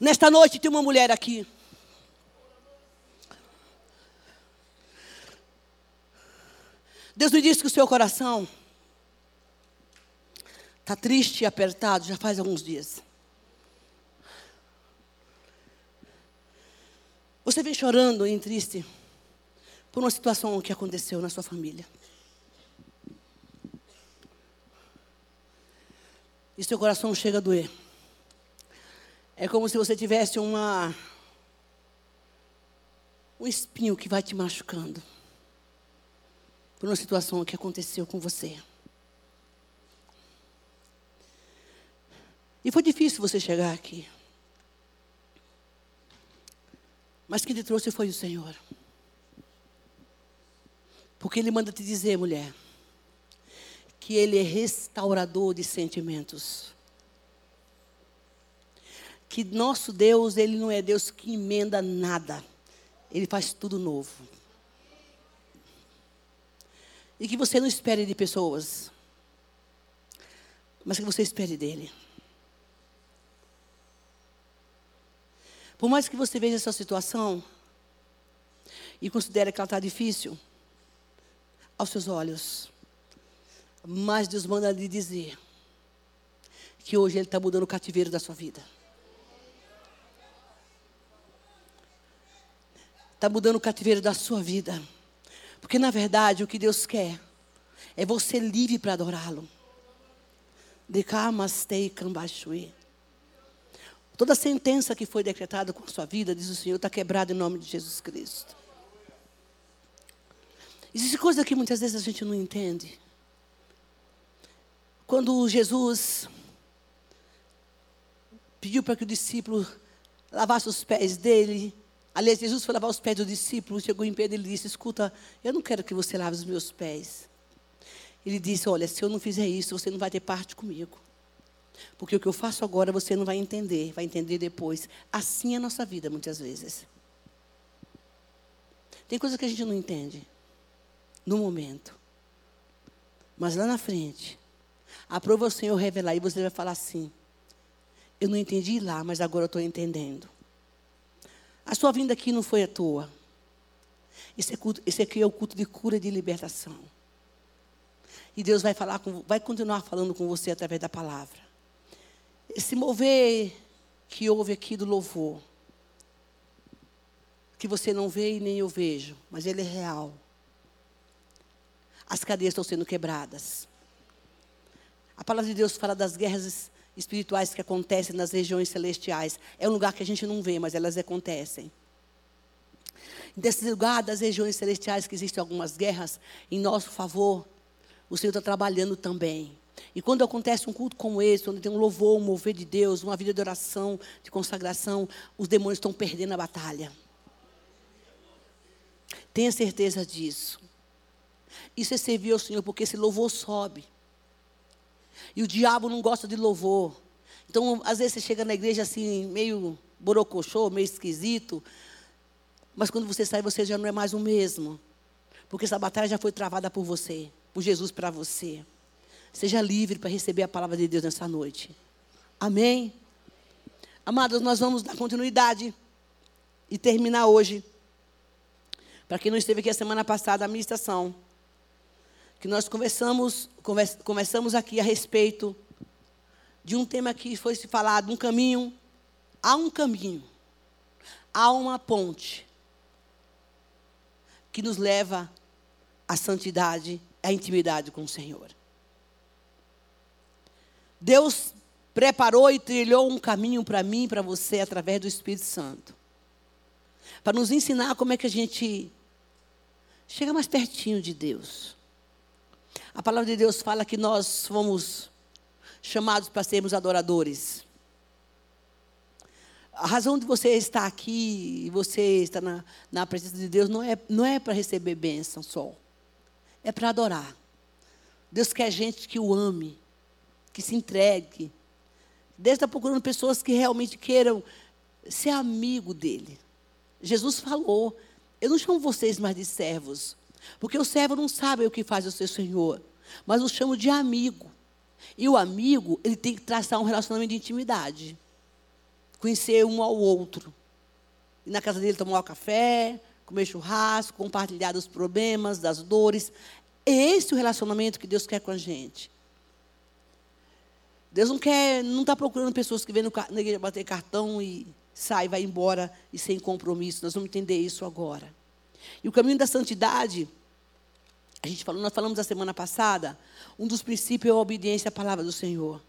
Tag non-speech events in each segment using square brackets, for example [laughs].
Nesta noite tem uma mulher aqui. Deus me disse que o seu coração está triste e apertado já faz alguns dias. Você vem chorando e triste por uma situação que aconteceu na sua família. E seu coração chega a doer. É como se você tivesse uma um espinho que vai te machucando por uma situação que aconteceu com você. E foi difícil você chegar aqui. Mas quem te trouxe foi o Senhor. Porque Ele manda te dizer, mulher, que Ele é restaurador de sentimentos. Que nosso Deus, Ele não é Deus que emenda nada. Ele faz tudo novo. E que você não espere de pessoas, mas que você espere dele. Por mais que você veja essa situação e considere que ela está difícil aos seus olhos, mas Deus manda lhe dizer que hoje Ele está mudando o cativeiro da sua vida. Está mudando o cativeiro da sua vida. Porque na verdade o que Deus quer é você livre para adorá-lo. De kamastei kambashui. Toda sentença que foi decretada com a sua vida, diz o Senhor, está quebrada em nome de Jesus Cristo. Existe coisa que muitas vezes a gente não entende. Quando Jesus pediu para que o discípulo lavasse os pés dele, Aliás, Jesus foi lavar os pés do discípulo, chegou em Pedro e ele disse: Escuta, eu não quero que você lave os meus pés. Ele disse: Olha, se eu não fizer isso, você não vai ter parte comigo. Porque o que eu faço agora você não vai entender, vai entender depois. Assim é a nossa vida, muitas vezes. Tem coisas que a gente não entende no momento. Mas lá na frente, aprova o Senhor revelar e você vai falar assim: Eu não entendi lá, mas agora eu estou entendendo. A sua vinda aqui não foi à toa. Esse, é culto, esse aqui é o culto de cura e de libertação. E Deus vai falar com, vai continuar falando com você através da palavra. Esse mover que houve aqui do louvor, que você não vê e nem eu vejo, mas ele é real. As cadeias estão sendo quebradas. A palavra de Deus fala das guerras espirituais que acontecem nas regiões celestiais. É um lugar que a gente não vê, mas elas acontecem. Desse lugar das regiões celestiais que existem algumas guerras em nosso favor, o Senhor está trabalhando também. E quando acontece um culto como esse, quando tem um louvor, um mover de Deus, uma vida de oração, de consagração, os demônios estão perdendo a batalha. Tenha certeza disso. Isso é servir ao Senhor, porque esse louvor sobe. E o diabo não gosta de louvor. Então, às vezes você chega na igreja assim, meio borocochô, meio esquisito. Mas quando você sai, você já não é mais o mesmo. Porque essa batalha já foi travada por você, por Jesus para você. Seja livre para receber a palavra de Deus nessa noite. Amém? Amados, nós vamos dar continuidade e terminar hoje. Para quem não esteve aqui a semana passada, a ministração que nós conversamos, convers, conversamos aqui a respeito de um tema que foi se falado, um caminho, há um caminho, há uma ponte que nos leva à santidade, à intimidade com o Senhor. Deus preparou e trilhou um caminho para mim e para você através do Espírito Santo. Para nos ensinar como é que a gente chega mais pertinho de Deus. A palavra de Deus fala que nós fomos chamados para sermos adoradores. A razão de você estar aqui e você estar na, na presença de Deus não é, não é para receber bênção só. É para adorar. Deus quer gente que o ame, que se entregue. Deus está procurando pessoas que realmente queiram ser amigo dele. Jesus falou: Eu não chamo vocês mais de servos, porque o servo não sabe o que faz o seu senhor, mas o chamo de amigo. E o amigo, ele tem que traçar um relacionamento de intimidade. conhecer um ao outro. Ir na casa dele tomar um café, comer churrasco, compartilhar dos problemas, das dores. É esse o relacionamento que Deus quer com a gente. Deus não quer, não está procurando pessoas que vêm na igreja bater cartão e sai, vai embora e sem compromisso. Nós vamos entender isso agora. E o caminho da santidade, a gente falou, nós falamos da semana passada, um dos princípios é a obediência à palavra do Senhor.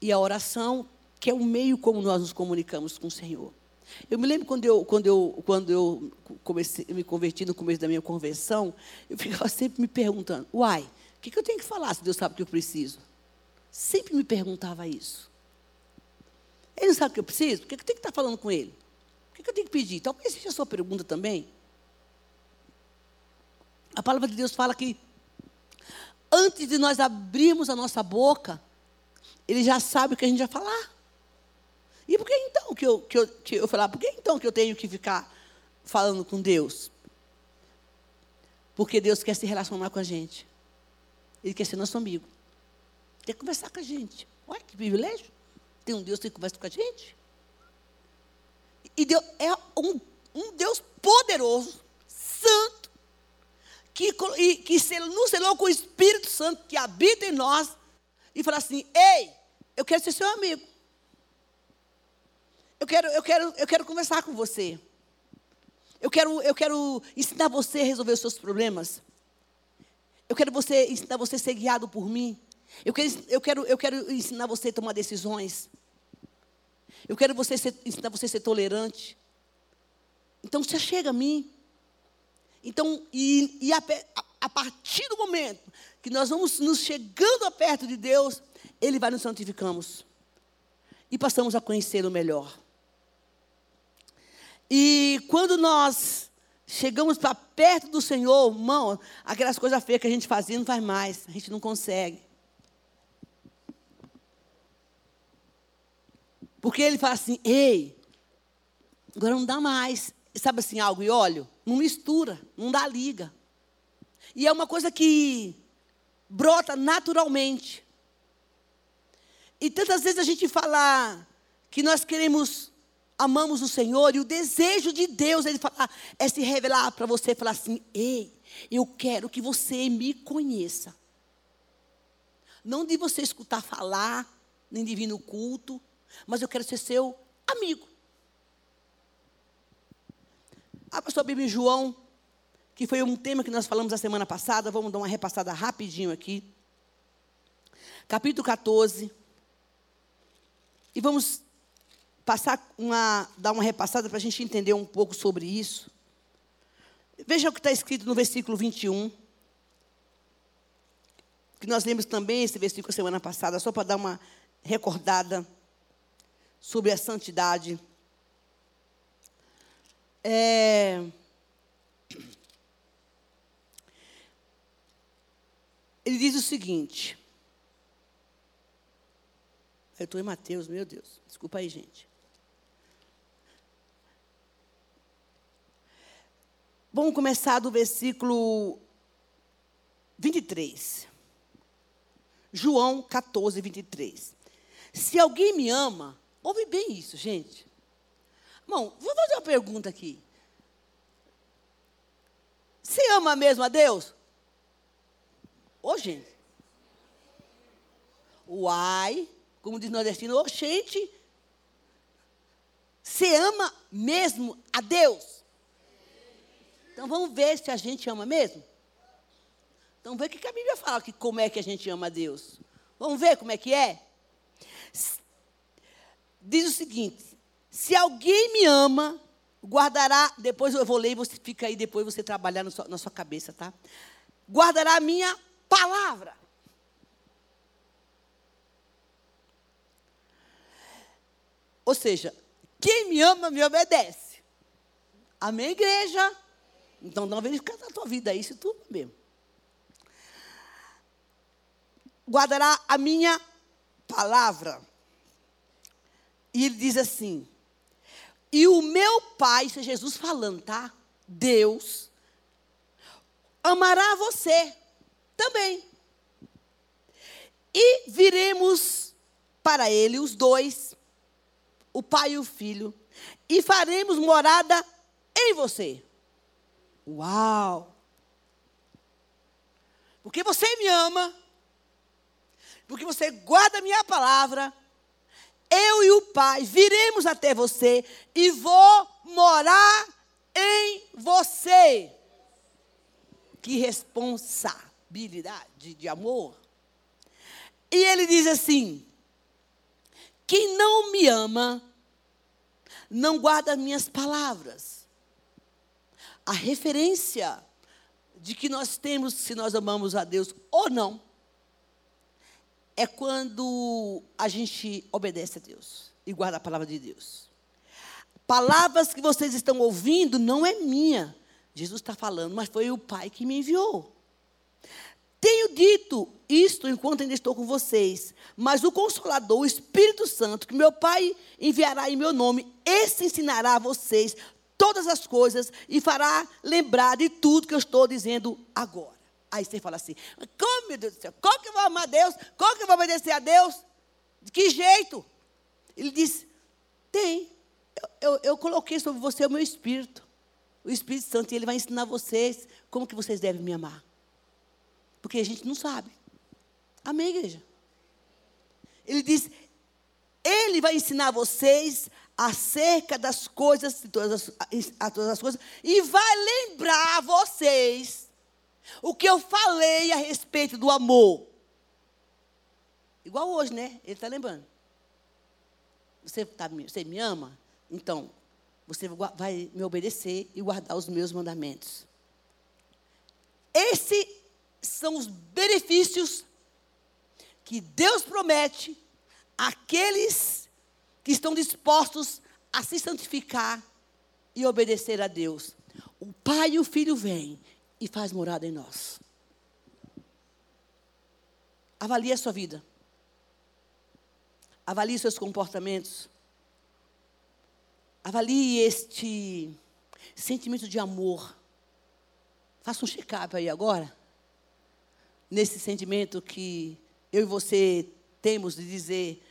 E a oração, que é o meio como nós nos comunicamos com o Senhor. Eu me lembro quando eu, quando eu, quando eu comecei, me converti no começo da minha conversão, eu ficava sempre me perguntando, uai, o que, que eu tenho que falar se Deus sabe o que eu preciso? Sempre me perguntava isso. Ele não sabe o que eu preciso? Por que eu tenho que estar falando com ele? Por que eu tenho que pedir? Talvez seja a sua pergunta também. A palavra de Deus fala que antes de nós abrirmos a nossa boca, ele já sabe o que a gente vai falar. E por que então que eu, que eu, que eu falar? Por que então que eu tenho que ficar falando com Deus? Porque Deus quer se relacionar com a gente. Ele quer ser nosso amigo. Quer conversar com a gente. Olha que privilégio. Tem um Deus que conversa com a gente. E Deus é um, um Deus poderoso, santo, que, que nos selou com o Espírito Santo que habita em nós e fala assim: Ei, eu quero ser seu amigo. Eu quero, eu quero, eu quero conversar com você. Eu quero, eu quero ensinar você a resolver os seus problemas. Eu quero você, ensinar você a ser guiado por mim. Eu quero, eu quero, eu quero ensinar você a tomar decisões. Eu quero você ser, ensinar você a ser tolerante. Então você chega a mim. Então, e, e a, a, partir do momento que nós vamos nos chegando perto de Deus, Ele vai nos santificamos. E passamos a conhecê-lo melhor. E quando nós chegamos para perto do Senhor, irmão, aquelas coisas feias que a gente fazia não faz mais. A gente não consegue. Porque ele fala assim: ei, agora não dá mais. Sabe assim, algo e óleo? Não mistura, não dá liga. E é uma coisa que brota naturalmente. E tantas vezes a gente fala que nós queremos, amamos o Senhor, e o desejo de Deus ele fala, é se revelar para você, falar assim: ei, eu quero que você me conheça. Não de você escutar falar, nem de vir no culto, mas eu quero ser seu amigo. Abra sua Bíblia em João, que foi um tema que nós falamos a semana passada, vamos dar uma repassada rapidinho aqui. Capítulo 14. E vamos passar uma, dar uma repassada para a gente entender um pouco sobre isso. Veja o que está escrito no versículo 21. Que nós lemos também esse versículo semana passada, só para dar uma recordada sobre a santidade. É... Ele diz o seguinte. Eu estou em Mateus, meu Deus. Desculpa aí, gente. Vamos começar do versículo 23. João 14, 23. Se alguém me ama, Ouve bem isso, gente. Irmão, vou fazer uma pergunta aqui. Você ama mesmo a Deus? Ô, gente. Uai, como diz nordestino, ô, gente. Você ama mesmo a Deus? Então vamos ver se a gente ama mesmo? Então ver o que a Bíblia fala, que como é que a gente ama a Deus. Vamos ver como é que é? diz o seguinte: se alguém me ama, guardará, depois eu vou ler e você fica aí, depois você trabalhar sua, na sua cabeça, tá? Guardará a minha palavra. Ou seja, quem me ama me obedece. Amém, igreja? Então não verificar na tua vida isso tudo mesmo. Guardará a minha palavra. E ele diz assim: E o meu Pai, isso é Jesus falando, tá? Deus amará você também. E viremos para ele os dois o Pai e o Filho, e faremos morada em você. Uau! Porque você me ama, porque você guarda a minha palavra, eu e o Pai viremos até você e vou morar em você. Que responsabilidade de amor. E ele diz assim: quem não me ama, não guarda minhas palavras. A referência de que nós temos se nós amamos a Deus ou não é quando a gente obedece a Deus e guarda a palavra de Deus. Palavras que vocês estão ouvindo não é minha. Jesus está falando, mas foi o Pai que me enviou. Tenho dito isto enquanto ainda estou com vocês, mas o Consolador, o Espírito Santo, que meu Pai enviará em meu nome, esse ensinará a vocês todas as coisas e fará lembrar de tudo que eu estou dizendo agora. Aí você fala assim: como, meu Deus do céu, como que eu vou amar a Deus? Como que eu vou obedecer a Deus? De que jeito? Ele diz: tem. Eu, eu, eu coloquei sobre você o meu Espírito, o Espírito Santo, e ele vai ensinar vocês como que vocês devem me amar. Porque a gente não sabe. Amém, igreja? Ele diz: Ele vai ensinar vocês acerca das coisas, de todas as, a todas as coisas, e vai lembrar vocês o que eu falei a respeito do amor. Igual hoje, né? Ele está lembrando. Você, tá, você me ama? Então, você vai me obedecer e guardar os meus mandamentos. Esses são os benefícios que Deus promete àqueles que estão dispostos a se santificar e obedecer a Deus. O Pai e o Filho vêm e faz morada em nós. Avalie a sua vida. Avalie seus comportamentos. Avalie este sentimento de amor. Faça um check-up aí agora. Nesse sentimento que eu e você temos de dizer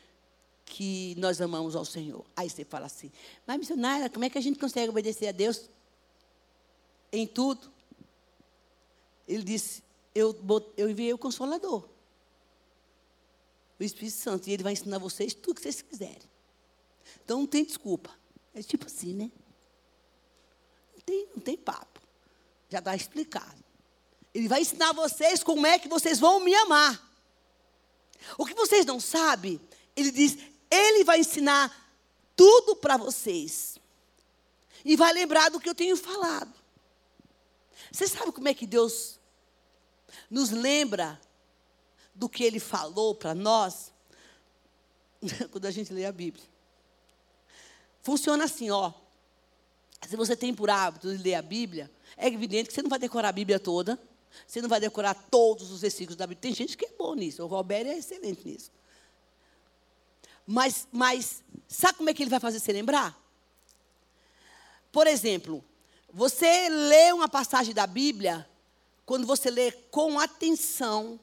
que nós amamos ao Senhor. Aí você fala assim, mas missionária, como é que a gente consegue obedecer a Deus? Em tudo. Ele disse: Eu, eu enviei o Consolador, o Espírito Santo, e ele vai ensinar vocês tudo que vocês quiserem. Então não tem desculpa. É tipo assim, né? Não tem, não tem papo. Já está explicado. Ele vai ensinar vocês como é que vocês vão me amar. O que vocês não sabem, ele diz, ele vai ensinar tudo para vocês. E vai lembrar do que eu tenho falado. Você sabe como é que Deus nos lembra do que ele falou para nós [laughs] quando a gente lê a Bíblia. Funciona assim, ó. Se você tem por hábito de ler a Bíblia, é evidente que você não vai decorar a Bíblia toda. Você não vai decorar todos os versículos da Bíblia. Tem gente que é bom nisso. O Roberto é excelente nisso. Mas, mas sabe como é que ele vai fazer você lembrar? Por exemplo, você lê uma passagem da Bíblia quando você lê com atenção,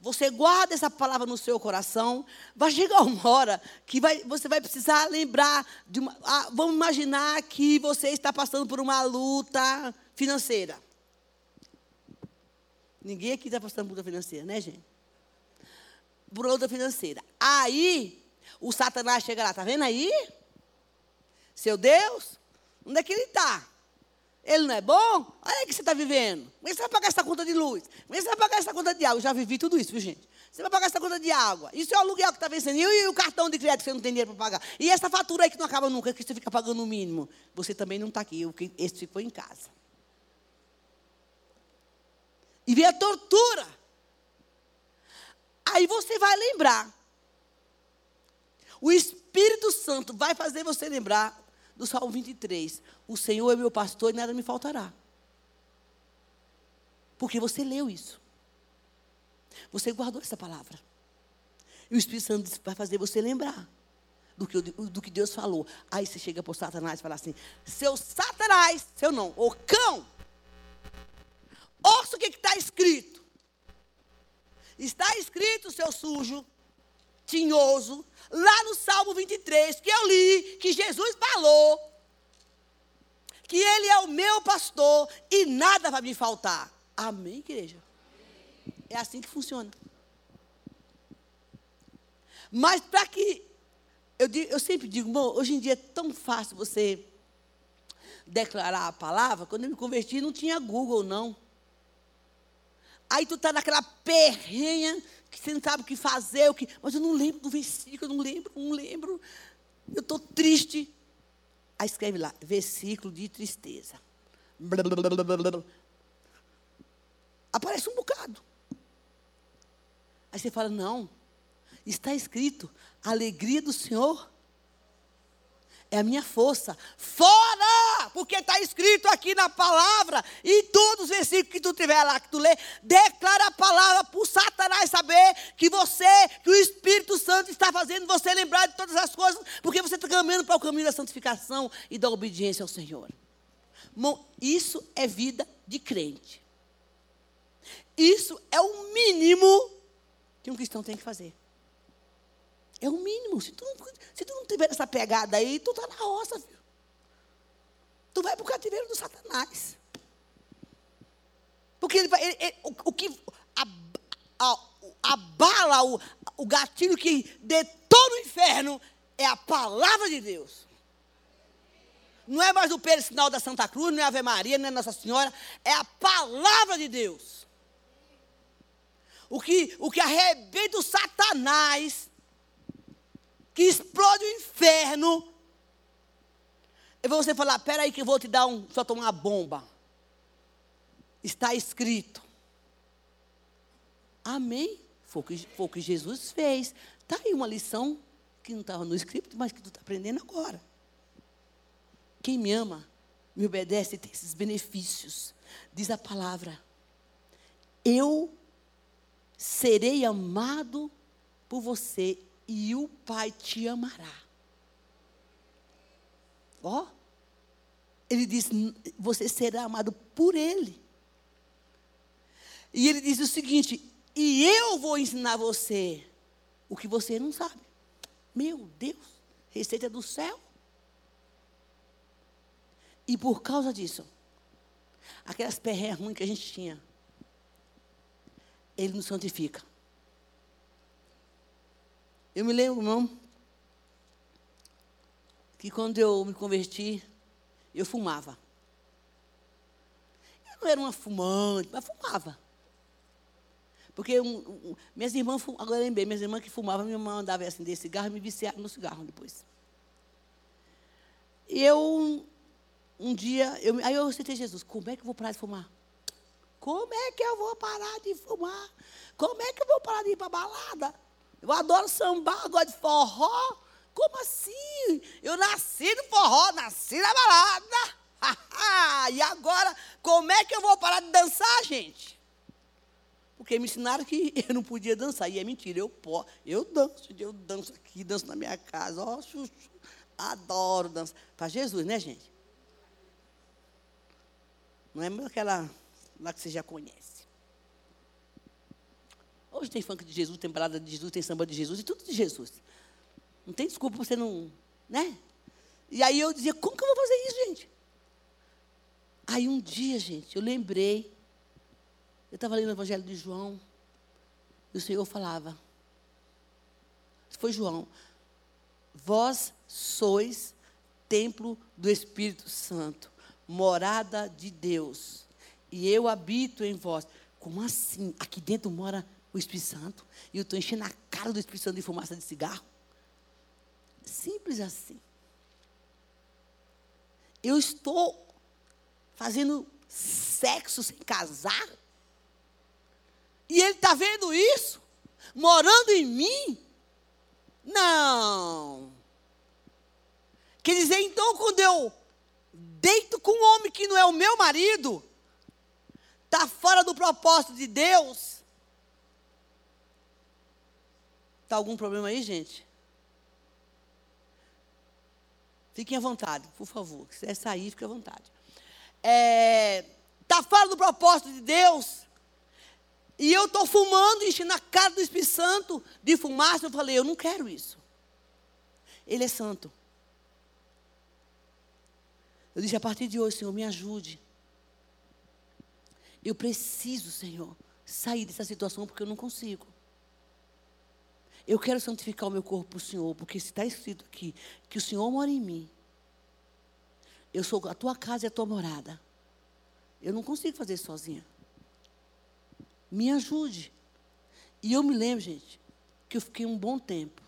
você guarda essa palavra no seu coração, vai chegar uma hora que vai, você vai precisar lembrar de uma. Ah, vamos imaginar que você está passando por uma luta financeira. Ninguém aqui está passando por luta financeira, né, gente? Por luta financeira. Aí, o Satanás chega lá, tá vendo aí? Seu Deus, onde é que ele está? Ele não é bom? Olha aí que você está vivendo. Como é que você vai pagar essa conta de luz? Como é que você vai pagar essa conta de água? Eu já vivi tudo isso, viu, gente? Você vai pagar essa conta de água. Isso é o aluguel que está vencendo. E o cartão de crédito que você não tem dinheiro para pagar. E essa fatura aí que não acaba nunca, que você fica pagando o mínimo. Você também não está aqui. Esse ficou em casa. E vê a tortura. Aí você vai lembrar. O Espírito Santo vai fazer você lembrar do Salmo 23. O Senhor é meu pastor e nada me faltará. Porque você leu isso. Você guardou essa palavra. E o Espírito Santo vai fazer você lembrar do que, do que Deus falou. Aí você chega para o Satanás e fala assim: Seu Satanás, seu não, o cão, ouça o que está escrito. Está escrito, seu sujo, tinhoso, lá no Salmo 23, que eu li, que Jesus falou, que Ele é o meu pastor e nada vai me faltar. Amém, igreja? É assim que funciona. Mas para que. Eu, eu sempre digo, irmão, hoje em dia é tão fácil você declarar a palavra. Quando eu me converti, não tinha Google, não. Aí tu está naquela perrenha que você não sabe o que fazer, o que, mas eu não lembro do versículo, eu não lembro, não lembro. Eu estou triste. Aí escreve lá, versículo de tristeza. Aparece um bocado. Aí você fala, não, está escrito, alegria do Senhor é a minha força. Fora! Porque está escrito aqui na palavra, e todos os versículos que tu tiver lá, que tu lê, declara a palavra para o Satanás saber que você, que o Espírito Santo está fazendo você lembrar de todas as coisas, porque você está caminhando para o caminho da santificação e da obediência ao Senhor. Bom, isso é vida de crente. Isso é o mínimo que um cristão tem que fazer. É o mínimo. Se tu, não, se tu não tiver essa pegada aí, tu está na roça, filho. Tu vai para o cativeiro do Satanás. Porque ele, ele, ele, o, o, que abala o, o gatilho que detona o inferno é a palavra de Deus. Não é mais o sinal da Santa Cruz, não é Ave Maria, não é Nossa Senhora, é a palavra de Deus. O que, o que arrebenta o Satanás que explode o inferno. E você falar, peraí que eu vou te dar um, só tomar uma bomba. Está escrito. Amém? Foi o que, foi o que Jesus fez. Está aí uma lição que não estava no script, mas que tu está aprendendo agora. Quem me ama, me obedece e tem esses benefícios. Diz a palavra: Eu serei amado por você e o Pai te amará. Ó, ele diz: você será amado por Ele. E ele diz o seguinte: e eu vou ensinar você o que você não sabe. Meu Deus, receita do céu. E por causa disso, aquelas perreias ruins que a gente tinha, Ele nos santifica. Eu me lembro, irmão, que quando eu me converti, eu fumava. Eu não era uma fumante, mas fumava. Porque um, um, minhas irmãs, agora lembrei, minhas irmãs que fumavam, minha irmã andava assim desse cigarro e me viciava no cigarro depois. E eu, um dia, eu, aí eu aceitei Jesus, como é que eu vou parar de fumar? Como é que eu vou parar de fumar? Como é que eu vou parar de ir para balada? Eu adoro sambar, gosto de forró. Como assim? Eu nasci no forró, nasci na balada. [laughs] e agora, como é que eu vou parar de dançar, gente? Porque me ensinaram que [laughs] eu não podia dançar. E é mentira, eu posso. Eu danço, eu danço aqui, danço na minha casa. Ó, chuchu. Adoro dançar. Para Jesus, né, gente? Não é aquela lá que você já conhece. Hoje tem funk de Jesus, tem balada de Jesus, tem samba de Jesus e tudo de Jesus. Não tem desculpa você não, né? E aí eu dizia, como que eu vou fazer isso, gente? Aí um dia, gente, eu lembrei, eu estava lendo o Evangelho de João, e o Senhor falava, foi João, vós sois templo do Espírito Santo, morada de Deus, e eu habito em vós. Como assim? Aqui dentro mora o Espírito Santo e eu estou enchendo a cara do Espírito Santo de fumaça de cigarro. Simples assim. Eu estou fazendo sexo sem casar. E ele está vendo isso? Morando em mim? Não. Quer dizer, então, quando eu deito com um homem que não é o meu marido, está fora do propósito de Deus, Está algum problema aí, gente? Fiquem à vontade, por favor. Se quiser sair, fique à vontade. Está é, fora do propósito de Deus. E eu estou fumando, enchendo a cara do Espírito Santo de fumaça. Eu falei, eu não quero isso. Ele é santo. Eu disse, a partir de hoje, Senhor, me ajude. Eu preciso, Senhor, sair dessa situação porque eu não consigo. Eu quero santificar o meu corpo para o Senhor, porque está escrito aqui que o Senhor mora em mim, eu sou a tua casa e a tua morada. Eu não consigo fazer isso sozinha. Me ajude. E eu me lembro, gente, que eu fiquei um bom tempo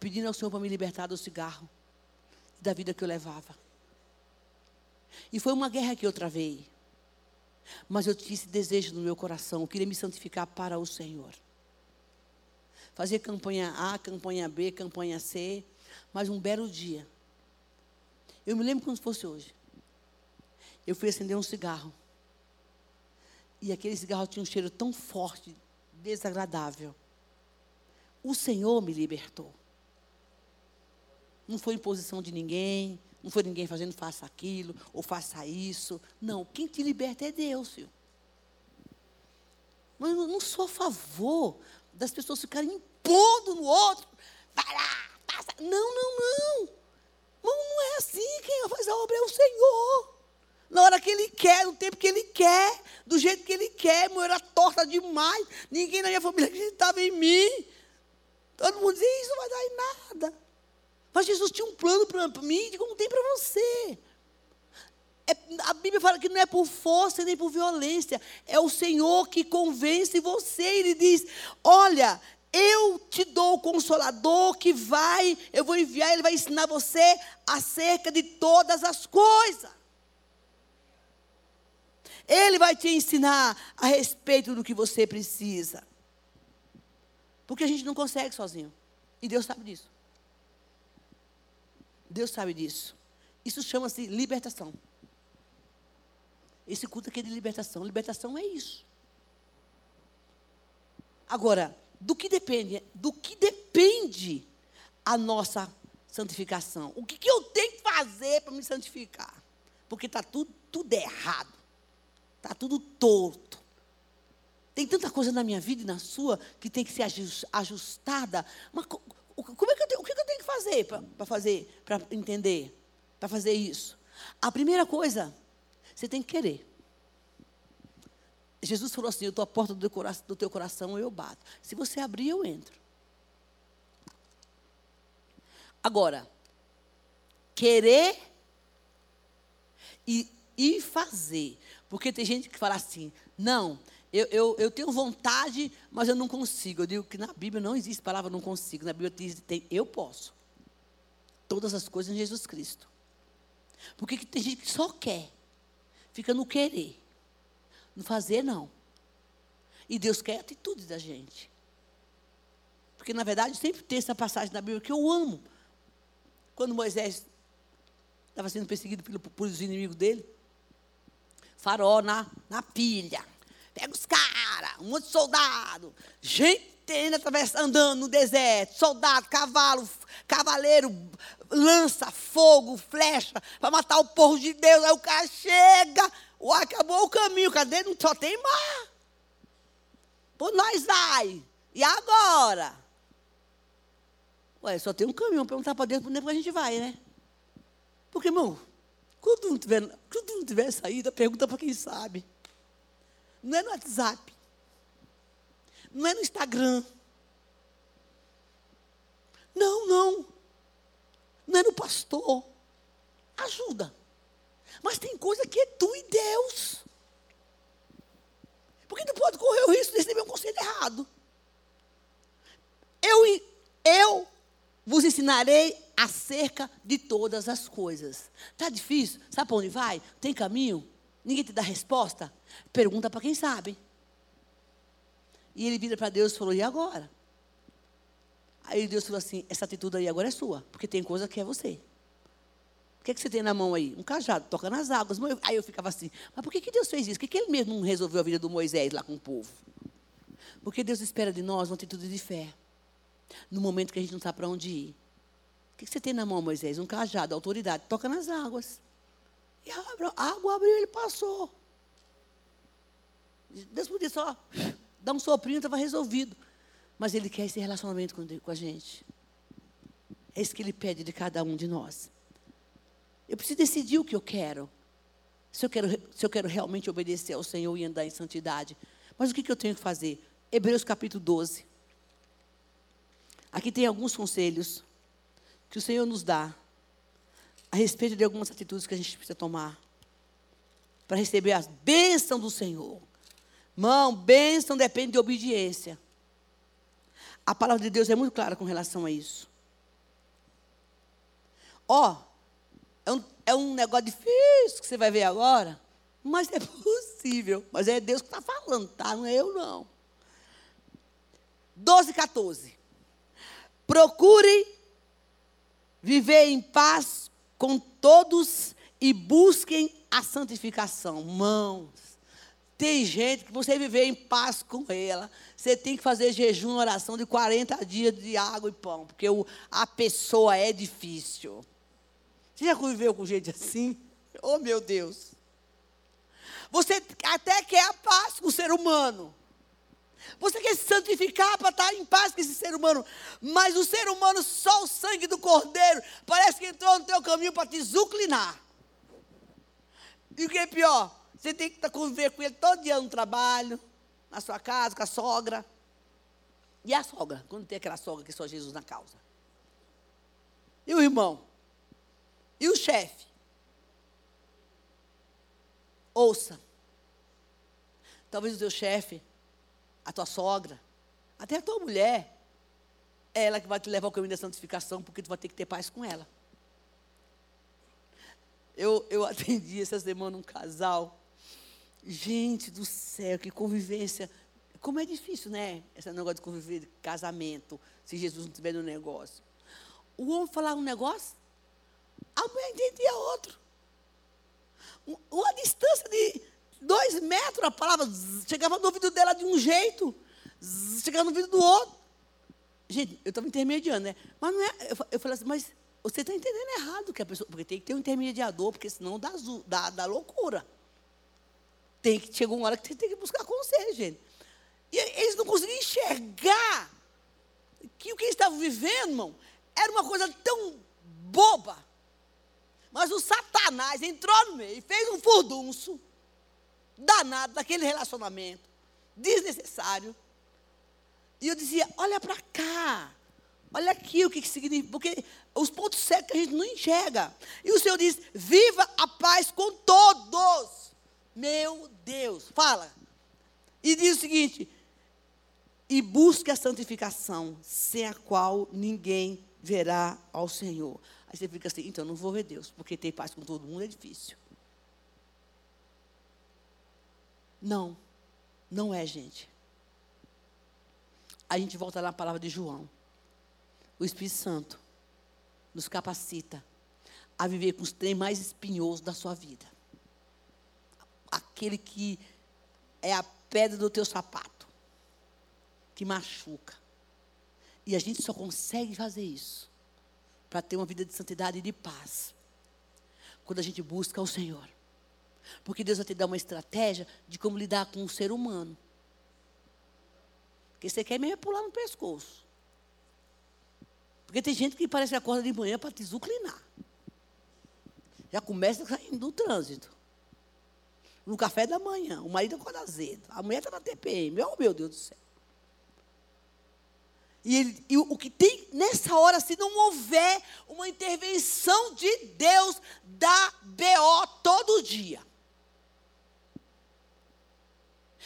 pedindo ao Senhor para me libertar do cigarro, da vida que eu levava. E foi uma guerra que eu travei. Mas eu tinha esse desejo no meu coração, eu queria me santificar para o Senhor. Fazer campanha A, campanha B, campanha C, mas um belo dia. Eu me lembro como se fosse hoje. Eu fui acender um cigarro. E aquele cigarro tinha um cheiro tão forte, desagradável. O Senhor me libertou. Não foi imposição de ninguém, não foi ninguém fazendo faça aquilo ou faça isso. Não, quem te liberta é Deus, filho. Mas eu não sou a favor das pessoas ficarem impondo no outro. Vai lá, passa. Não, não, não. Não, não é assim. Quem faz a obra é o Senhor. Na hora que Ele quer, no tempo que Ele quer, do jeito que Ele quer. Eu era torta demais. Ninguém na minha família acreditava em mim. Todo mundo dizia, isso não vai dar em nada. Mas Jesus tinha um plano para mim, como tem para você. É, a Bíblia fala que não é por força nem por violência, é o Senhor que convence você. Ele diz: Olha, eu te dou o consolador que vai, eu vou enviar, ele vai ensinar você acerca de todas as coisas. Ele vai te ensinar a respeito do que você precisa. Porque a gente não consegue sozinho. E Deus sabe disso. Deus sabe disso. Isso chama-se libertação. Esse culto aqui é de libertação. Libertação é isso. Agora, do que depende? Do que depende a nossa santificação? O que, que eu tenho que fazer para me santificar? Porque está tudo, tudo errado. Está tudo torto. Tem tanta coisa na minha vida e na sua que tem que ser ajustada. Mas como é que eu tenho, o que eu tenho que fazer para fazer, para entender, para fazer isso? A primeira coisa, você tem que querer. Jesus falou assim: Eu estou à porta do teu, coração, eu bato. Se você abrir, eu entro. Agora, querer e, e fazer. Porque tem gente que fala assim: não, eu, eu, eu, tenho vontade, mas eu não consigo. Eu digo que na Bíblia não existe palavra não consigo. Na Bíblia diz tem eu posso. Todas as coisas em Jesus Cristo. Porque tem gente que só quer, fica no querer, no fazer não. E Deus quer atitude da gente. Porque na verdade sempre tem essa passagem na Bíblia que eu amo. Quando Moisés estava sendo perseguido pelos inimigos dele, farol na, na pilha Pega os caras, um monte de soldado, gente andando no deserto, soldado, cavalo, cavaleiro, lança, fogo, flecha, para matar o povo de Deus. Aí o cara chega, o acabou o caminho, cadê? Não só tem mar. Por nós vai. E agora? Ué, só tem um caminho, perguntar para Deus, onde é a gente vai, né? Porque, irmão, quando não tiver, quando não tiver saída, pergunta para quem sabe. Não é no WhatsApp. Não é no Instagram. Não, não. Não é no pastor. Ajuda. Mas tem coisa que é tu e Deus. Porque tu pode correr o risco de receber um conselho errado. Eu, eu vos ensinarei acerca de todas as coisas. Está difícil? Sabe para onde vai? Tem caminho? Ninguém te dá resposta? Pergunta para quem sabe. E ele vira para Deus e falou: E agora? Aí Deus falou assim: Essa atitude aí agora é sua, porque tem coisa que é você. O que, é que você tem na mão aí? Um cajado, toca nas águas. Aí eu ficava assim: Mas por que, que Deus fez isso? Por que, que ele mesmo não resolveu a vida do Moisés lá com o povo? Porque Deus espera de nós uma atitude de fé. No momento que a gente não sabe para onde ir. O que, que você tem na mão, Moisés? Um cajado, autoridade, toca nas águas. E a água abriu, ele passou. Deus podia só dá um soprinho, estava resolvido. Mas Ele quer esse relacionamento com, a gente. É isso que Ele pede de cada um de nós. Eu preciso decidir o que eu quero. Se eu quero, se eu quero realmente obedecer ao Senhor e andar em santidade. Mas o que, que eu tenho que fazer? Hebreus capítulo 12. Aqui tem alguns conselhos que o Senhor nos dá a respeito de algumas atitudes que a gente precisa tomar para receber as bênçãos do Senhor. Mão, bênção depende de obediência. A palavra de Deus é muito clara com relação a isso. Ó, oh, é, um, é um negócio difícil que você vai ver agora, mas é [laughs] possível. Mas é Deus que está falando, tá? Não é eu, não. 12, 14. Procure viver em paz com todos e busquem a santificação. Mãos, tem gente que você viver em paz com ela, você tem que fazer jejum, oração de 40 dias de água e pão, porque o, a pessoa é difícil. Você já conviveu com gente assim? [laughs] Oh, meu Deus. Você até quer a paz com o ser humano. Você quer se santificar para estar em paz com esse ser humano. Mas o ser humano, só o sangue do cordeiro, parece que entrou no teu caminho para te zuclinar. E o que é pior? Você tem que conviver com ele todo dia no trabalho, na sua casa, com a sogra. E a sogra? Quando tem aquela sogra que só Jesus na causa. E o irmão? E o chefe? Ouça. Talvez o teu chefe, a tua sogra, até a tua mulher, é ela que vai te levar ao caminho da santificação, porque tu vai ter que ter paz com ela. Eu, eu [laughs] atendi essa semana um casal. Gente do céu, que convivência. Como é difícil, né? Esse negócio de conviver de casamento, se Jesus não estiver no negócio. O homem falava um negócio, a mulher entendia outro. Uma distância de dois metros, a palavra chegava no ouvido dela de um jeito, chegava no ouvido do outro. Gente, eu estava intermediando, né? Mas não é. Eu falei assim, mas você está entendendo errado que a pessoa. Porque tem que ter um intermediador, porque senão dá, dá, dá loucura. Tem que, chegou uma hora que você tem que buscar conselho, gente. E eles não conseguiam enxergar que o que eles estavam vivendo, irmão, era uma coisa tão boba. Mas o Satanás entrou no meio e fez um furdunço danado daquele relacionamento, desnecessário. E eu dizia: olha para cá. Olha aqui o que, que significa, porque os pontos que a gente não enxerga. E o Senhor diz: viva a paz com todos. Meu Deus, fala. E diz o seguinte: e busque a santificação, sem a qual ninguém verá ao Senhor. Aí você fica assim, então não vou ver Deus, porque ter paz com todo mundo é difícil. Não, não é, gente. A gente volta lá na palavra de João o Espírito Santo nos capacita a viver com os trem mais espinhosos da sua vida. Aquele que é a pedra do teu sapato, que machuca. E a gente só consegue fazer isso para ter uma vida de santidade e de paz. Quando a gente busca o Senhor. Porque Deus vai te dar uma estratégia de como lidar com o ser humano. Porque você quer mesmo pular no pescoço. Porque tem gente que parece que acorda de manhã para te zuclinar. Já começa saindo do trânsito. No café da manhã, o marido acorda azedo. A mulher está na TPM. Oh, meu Deus do céu. E, ele, e, o que tem nessa hora, se não houver uma intervenção de Deus, dá BO todo dia.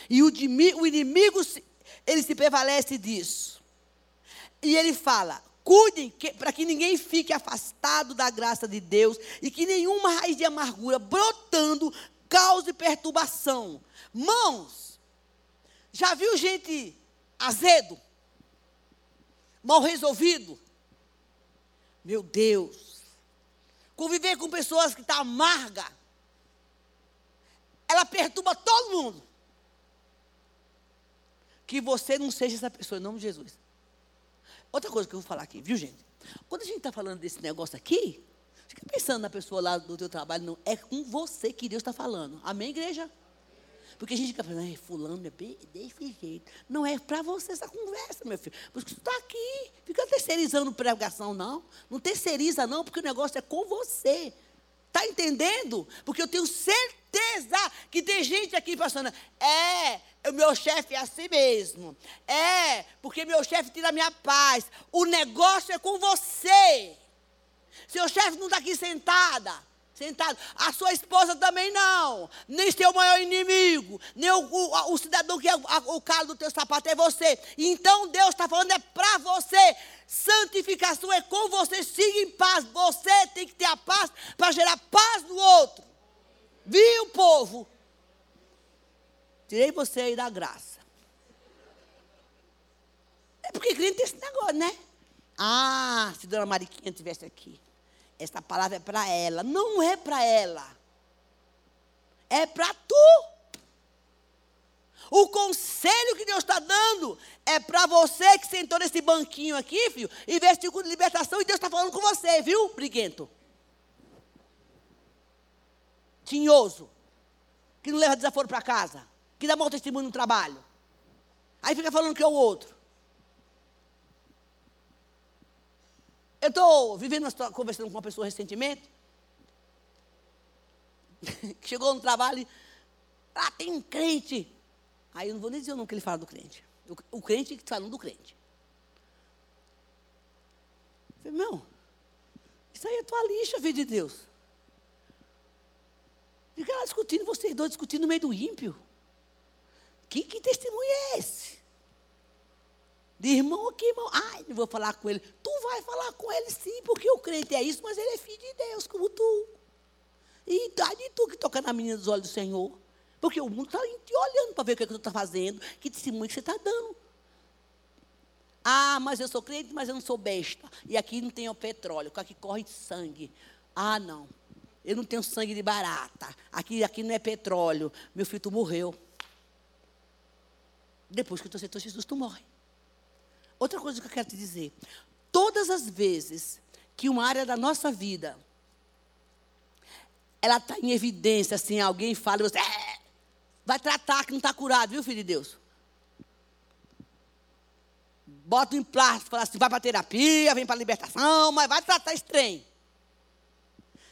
E o, o inimigo, ele se prevalece disso. E ele fala: Cuidem para que ninguém fique afastado da graça de Deus e que nenhuma raiz de amargura brotando cause perturbação. Mãos, já viu gente azedo? Mal resolvido? Meu Deus. Conviver com pessoas que estão tá amarga. Ela perturba todo mundo. Que você não seja essa pessoa, em nome de Jesus. Outra coisa que eu vou falar aqui, viu, gente? Quando a gente está falando desse negócio aqui, fica pensando na pessoa lá do teu trabalho, não. É com você que Deus está falando. Amém, igreja? Porque a gente fica falando, fulano é desse jeito. Não é para você essa conversa, meu filho. Porque você está aqui. Fica terceirizando pregação, não. Não terceiriza, não, porque o negócio é com você. Está entendendo? Porque eu tenho certeza que tem gente aqui passando. É, o meu chefe é assim mesmo. É, porque meu chefe tira a minha paz. O negócio é com você. Seu chefe não está aqui sentada sentado. A sua esposa também não. Nem seu maior inimigo. Nem o, o, o cidadão que é o, o calo do teu sapato é você. Então Deus está falando é para você. Santificação é com você. Siga em paz. Você tem que ter a paz para gerar paz no outro. Viu, povo? Tirei você aí da graça. É porque crente tem esse negócio, né? Ah, se Dona Mariquinha estivesse aqui. Esta palavra é para ela. Não é para ela. É para tu. O conselho que Deus está dando é para você que sentou nesse banquinho aqui, filho, e vestiu com libertação, e Deus está falando com você, viu, briguento? Tinhoso, que não leva desaforo para casa, que dá mau testemunho no trabalho. Aí fica falando que é o outro. Eu estou vivendo uma conversando com uma pessoa recentemente, que [laughs] chegou no trabalho e, ah, tem um crente. Aí eu não vou nem dizer o nome que ele fala do crente. O, o crente que está falando do crente. Eu falei, meu, isso aí é tua lixa, filho de Deus. Fica lá discutindo, vocês dois discutindo no meio do ímpio. Que, que testemunho é esse? De irmão aqui, irmão. Ai, não vou falar com ele. Tu vai falar com ele sim, porque o crente é isso, mas ele é filho de Deus, como tu. E tá de tu que toca na menina dos olhos do Senhor. Porque o mundo está te olhando para ver o que, é que tu está fazendo, que testemunho que você está dando. Ah, mas eu sou crente, mas eu não sou besta. E aqui não tem o petróleo, aqui corre sangue. Ah, não. Eu não tenho sangue de barata. Aqui, aqui não é petróleo. Meu filho, tu morreu. Depois que tu aceitou Jesus, tu morre. Outra coisa que eu quero te dizer: todas as vezes que uma área da nossa vida ela está em evidência, assim, alguém fala, você é, vai tratar que não está curado, viu, filho de Deus? Bota um plástico, fala assim, vai para terapia, vem para libertação, mas vai tratar esse trem.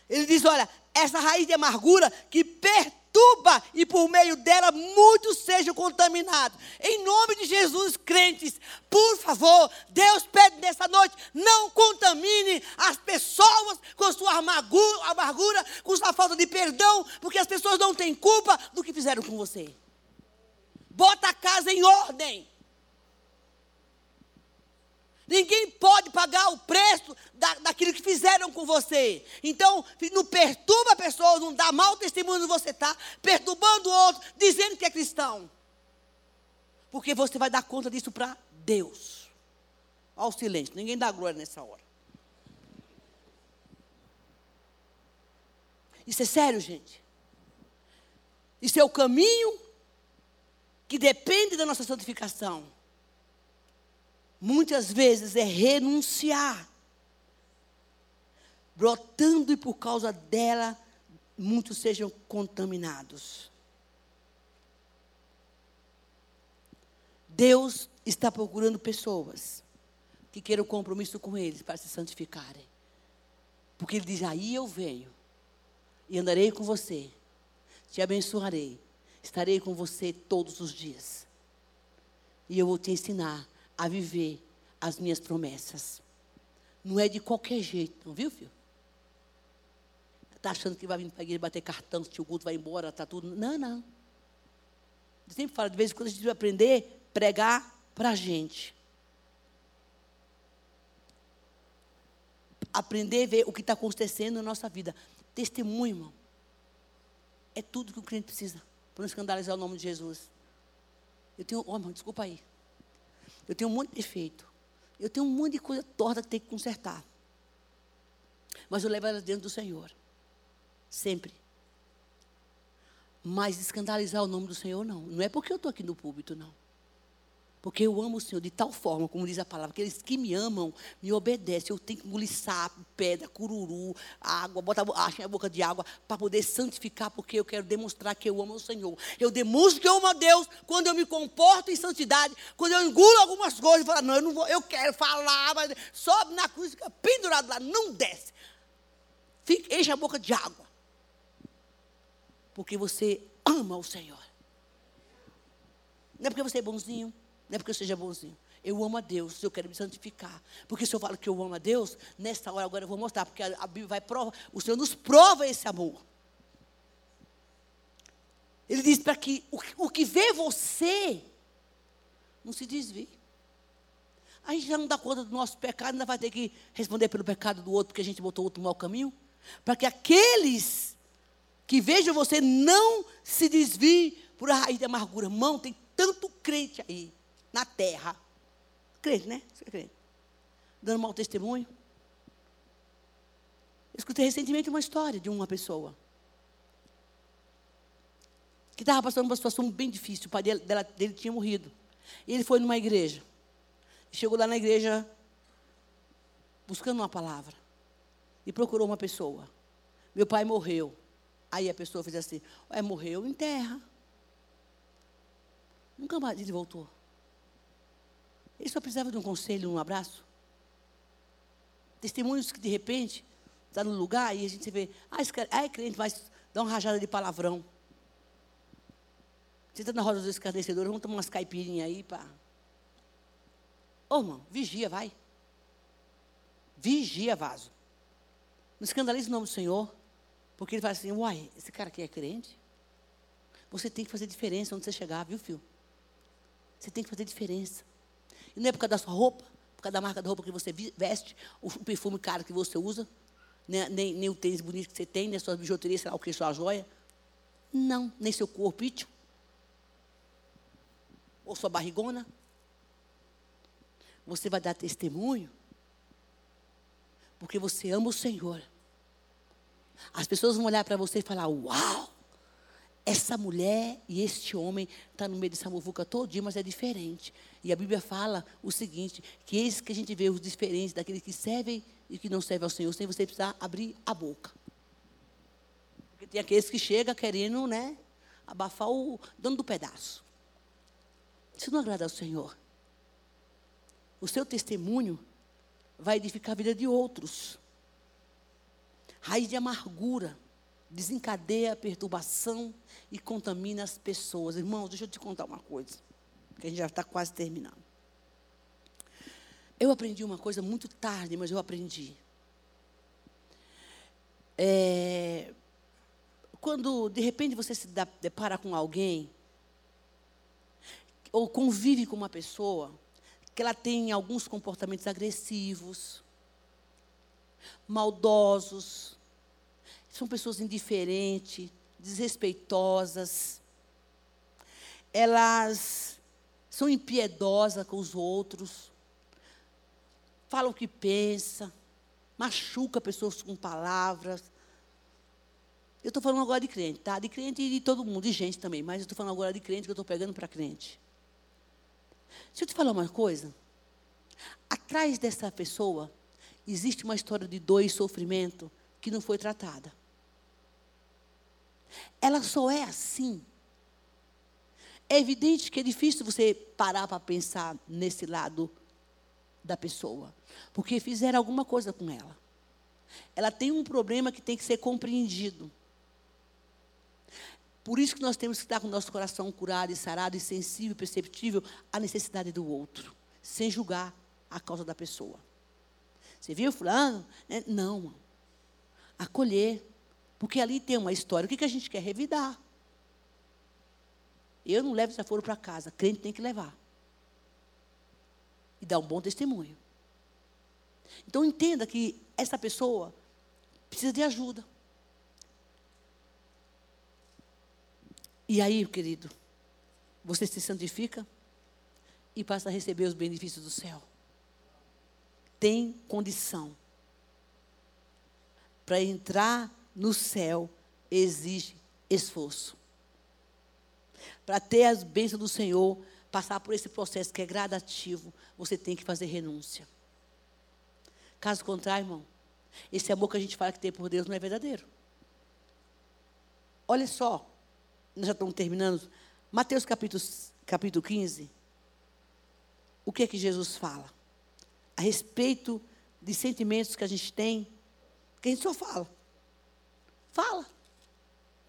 Ele diz: olha, essa raiz de amargura que perturba e por meio dela muitos sejam contaminados. Em nome de Jesus, crentes, por favor, Deus pede nessa noite, não contamine as pessoas com sua amargura, com sua falta de perdão, porque as pessoas não têm culpa do que fizeram com você. Bota a casa em ordem. Ninguém pode pagar o preço da, daquilo que fizeram com você. Então, não perturba a pessoa, não dá mau testemunho onde você está, perturbando o outro, dizendo que é cristão. Porque você vai dar conta disso para Deus. Olha o silêncio, ninguém dá glória nessa hora. Isso é sério, gente. Isso é o caminho que depende da nossa santificação muitas vezes é renunciar. Brotando e por causa dela, muitos sejam contaminados. Deus está procurando pessoas que queiram compromisso com eles para se santificarem. Porque Ele diz: Aí eu venho e andarei com você, te abençoarei, estarei com você todos os dias. E eu vou te ensinar a viver as minhas promessas. Não é de qualquer jeito, não viu, filho? Está achando que vai vir para a igreja bater cartão, se o culto vai embora, está tudo. Não, não. Eu sempre falo, de vez em quando a gente vai aprender a pregar para a gente. Aprender a ver o que está acontecendo na nossa vida. Testemunho, irmão. É tudo que o cliente precisa para não escandalizar o nome de Jesus. Eu tenho, oh, irmão, desculpa aí. Eu tenho um monte de defeito. Eu tenho um monte de coisa torta que tem que consertar. Mas eu levo ela dentro do Senhor. Sempre. Mas escandalizar o nome do Senhor, não. Não é porque eu estou aqui no púlpito, não. Porque eu amo o Senhor de tal forma, como diz a palavra, que eles que me amam me obedecem. Eu tenho que engolir sapo, pedra, cururu, água, botar a minha boca de água para poder santificar, porque eu quero demonstrar que eu amo o Senhor. Eu demonstro que eu amo a Deus quando eu me comporto em santidade, quando eu engulo algumas coisas e falo, não, eu não vou, eu quero falar, mas sobe na cruz, fica pendurado lá, não desce. Fica, enche a boca de água. Porque você ama o Senhor. Não é porque você é bonzinho. Não é porque eu seja bonzinho. Eu amo a Deus, eu quero me santificar. Porque se eu falo que eu amo a Deus, nesta hora agora eu vou mostrar, porque a, Bíblia vai provar, o Senhor nos prova esse amor. Ele diz para que o, o que vê você não se desvie. A gente já não dá conta do nosso pecado, ainda vai ter que responder pelo pecado do outro, porque a gente botou o outro no mau caminho. Para que aqueles que vejam você não se desviem por a raiz da amargura. Mão, tem tanto crente aí na terra. Crente, né? Você é. Dando mau testemunho. Eu escutei recentemente uma história de uma pessoa que estava passando uma situação bem difícil. O pai dele, dela, dele tinha morrido. E ele foi numa igreja. Chegou lá na igreja buscando uma palavra. E procurou uma pessoa. Meu pai morreu. Aí a pessoa fez assim: Ué, morreu em terra. Nunca mais ele voltou. Ele só precisava de um conselho, um abraço. Testemunhos que de repente está no lugar e a gente vê, ah, esse cara, ah, é crente, mas dá uma rajada de palavrão. Você está na roda dos escarnecedores, vamos tomar umas caipirinhas aí para. Ô oh, irmão, vigia, vai. Vigia, vaso. Não escandalize o nome do Senhor. Porque ele fala assim, uai, esse cara aqui é crente? Você tem que fazer diferença onde você chegar, viu, filho? Você tem que fazer diferença. Não é por causa da sua roupa, por causa da marca da roupa que você veste, o perfume caro que você usa, nem, nem, nem o tênis bonito que você tem, nem a sua bijuteria, sei lá o que, sua joia. Não, nem seu corpo. Ou sua barrigona. Você vai dar testemunho porque você ama o Senhor. As pessoas vão olhar para você e falar: Uau! Essa mulher e este homem está no meio dessa muvuca todo dia, mas é diferente. E a Bíblia fala o seguinte, que eis que a gente vê os diferentes daqueles que servem e que não servem ao Senhor, sem você precisar abrir a boca. Porque tem aqueles que chegam querendo, né, abafar o dono do pedaço. Isso não agrada ao Senhor. O seu testemunho vai edificar a vida de outros. Raiz de amargura desencadeia a perturbação e contamina as pessoas. Irmãos, deixa eu te contar uma coisa, que a gente já está quase terminando. Eu aprendi uma coisa muito tarde, mas eu aprendi. É, quando de repente você se depara com alguém, ou convive com uma pessoa, que ela tem alguns comportamentos agressivos, maldosos, são pessoas indiferentes, desrespeitosas. Elas são impiedosas com os outros. Falam o que pensa, machuca pessoas com palavras. Eu estou falando agora de crente, tá? De crente e de todo mundo, de gente também, mas eu estou falando agora de crente que eu estou pegando para crente. Deixa eu te falar uma coisa. Atrás dessa pessoa existe uma história de dor e sofrimento que não foi tratada. Ela só é assim. É evidente que é difícil você parar para pensar nesse lado da pessoa, porque fizeram alguma coisa com ela. Ela tem um problema que tem que ser compreendido. Por isso que nós temos que estar com o nosso coração curado e sarado e sensível, perceptível à necessidade do outro, sem julgar a causa da pessoa. Você viu fulano? É, não. Acolher, porque ali tem uma história. O que, que a gente quer? Revidar. Eu não levo desaforo para casa. Crente tem que levar. E dar um bom testemunho. Então entenda que essa pessoa precisa de ajuda. E aí, querido, você se santifica e passa a receber os benefícios do céu. Tem condição para entrar no céu exige esforço. Para ter as bênçãos do Senhor, passar por esse processo que é gradativo, você tem que fazer renúncia. Caso contrário, irmão, esse amor que a gente fala que tem por Deus não é verdadeiro. Olha só, nós já estamos terminando. Mateus capítulo, capítulo 15. O que é que Jesus fala? A respeito de sentimentos que a gente tem, que a gente só fala. Fala.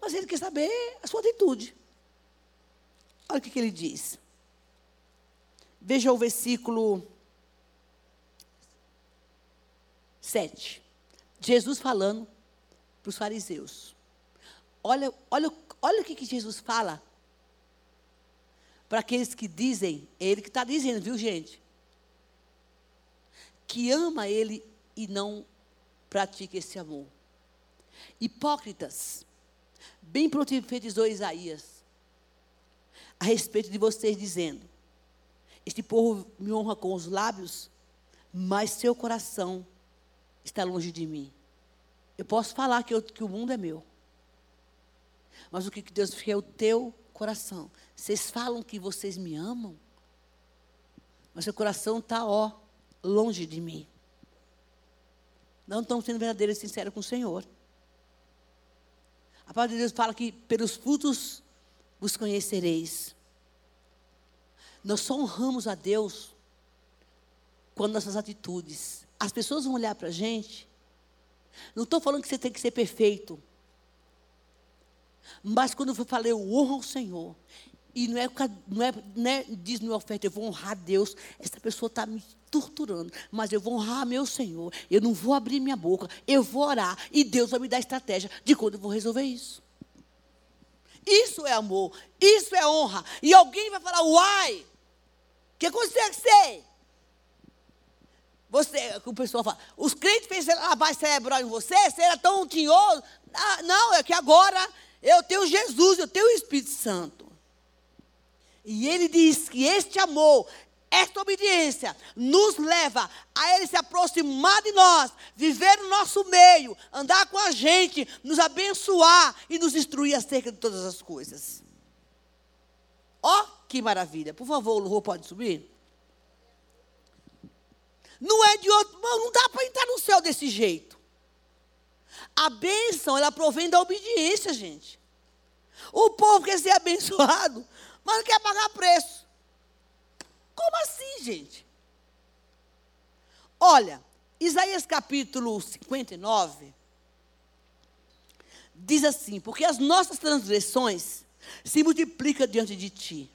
Mas ele quer saber a sua atitude. Olha o que, que ele diz. Veja o versículo 7. Jesus falando para os fariseus. Olha, olha, olha o que, que Jesus fala para aqueles que dizem, é ele que está dizendo, viu gente? Que ama ele e não pratica esse amor. Hipócritas, bem profetizou Isaías a respeito de vocês, dizendo: Este povo me honra com os lábios, mas seu coração está longe de mim. Eu posso falar que, eu, que o mundo é meu, mas o que Deus quer é o teu coração. Vocês falam que vocês me amam, mas seu coração está, ó, longe de mim. Não estão sendo verdadeiros e sinceros com o Senhor. A palavra de Deus fala que pelos frutos vos conhecereis. Nós só honramos a Deus quando nossas atitudes. As pessoas vão olhar para a gente. Não estou falando que você tem que ser perfeito. Mas quando eu falei, eu honro ao Senhor. E não é, não é, não é diz no oferta, eu vou honrar Deus. Essa pessoa está me torturando, mas eu vou honrar meu Senhor. Eu não vou abrir minha boca, eu vou orar. E Deus vai me dar estratégia de quando eu vou resolver isso. Isso é amor, isso é honra. E alguém vai falar, uai, o que consegue ser? Você, o pessoal fala, os crentes pensam lavar cerebral em você, você era tão tinhoso. Ah, não, é que agora eu tenho Jesus, eu tenho o Espírito Santo. E ele diz que este amor, esta obediência, nos leva a ele se aproximar de nós, viver no nosso meio, andar com a gente, nos abençoar e nos instruir acerca de todas as coisas. Ó, oh, que maravilha. Por favor, o louvor pode subir? Não é de outro, não dá para entrar no céu desse jeito. A bênção, ela provém da obediência, gente. O povo quer ser abençoado, mas não quer pagar preço. Como assim, gente? Olha, Isaías capítulo 59 diz assim: Porque as nossas transgressões se multiplicam diante de ti,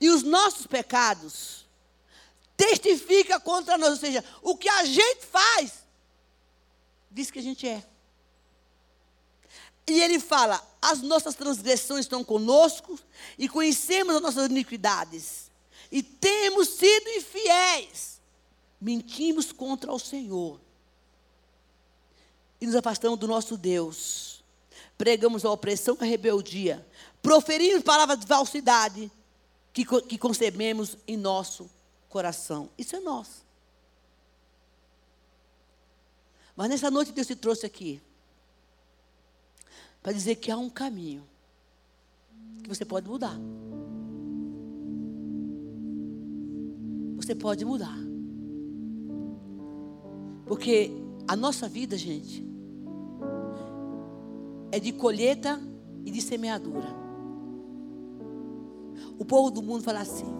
e os nossos pecados testificam contra nós, ou seja, o que a gente faz, diz que a gente é. E ele fala: as nossas transgressões estão conosco e conhecemos as nossas iniquidades. E temos sido infiéis. Mentimos contra o Senhor. E nos afastamos do nosso Deus. Pregamos a opressão e a rebeldia. Proferimos palavras de falsidade que, que concebemos em nosso coração. Isso é nosso. Mas nessa noite Deus te trouxe aqui para dizer que há um caminho que você pode mudar. Você pode mudar. Porque a nossa vida, gente, é de colheita e de semeadura. O povo do mundo fala assim: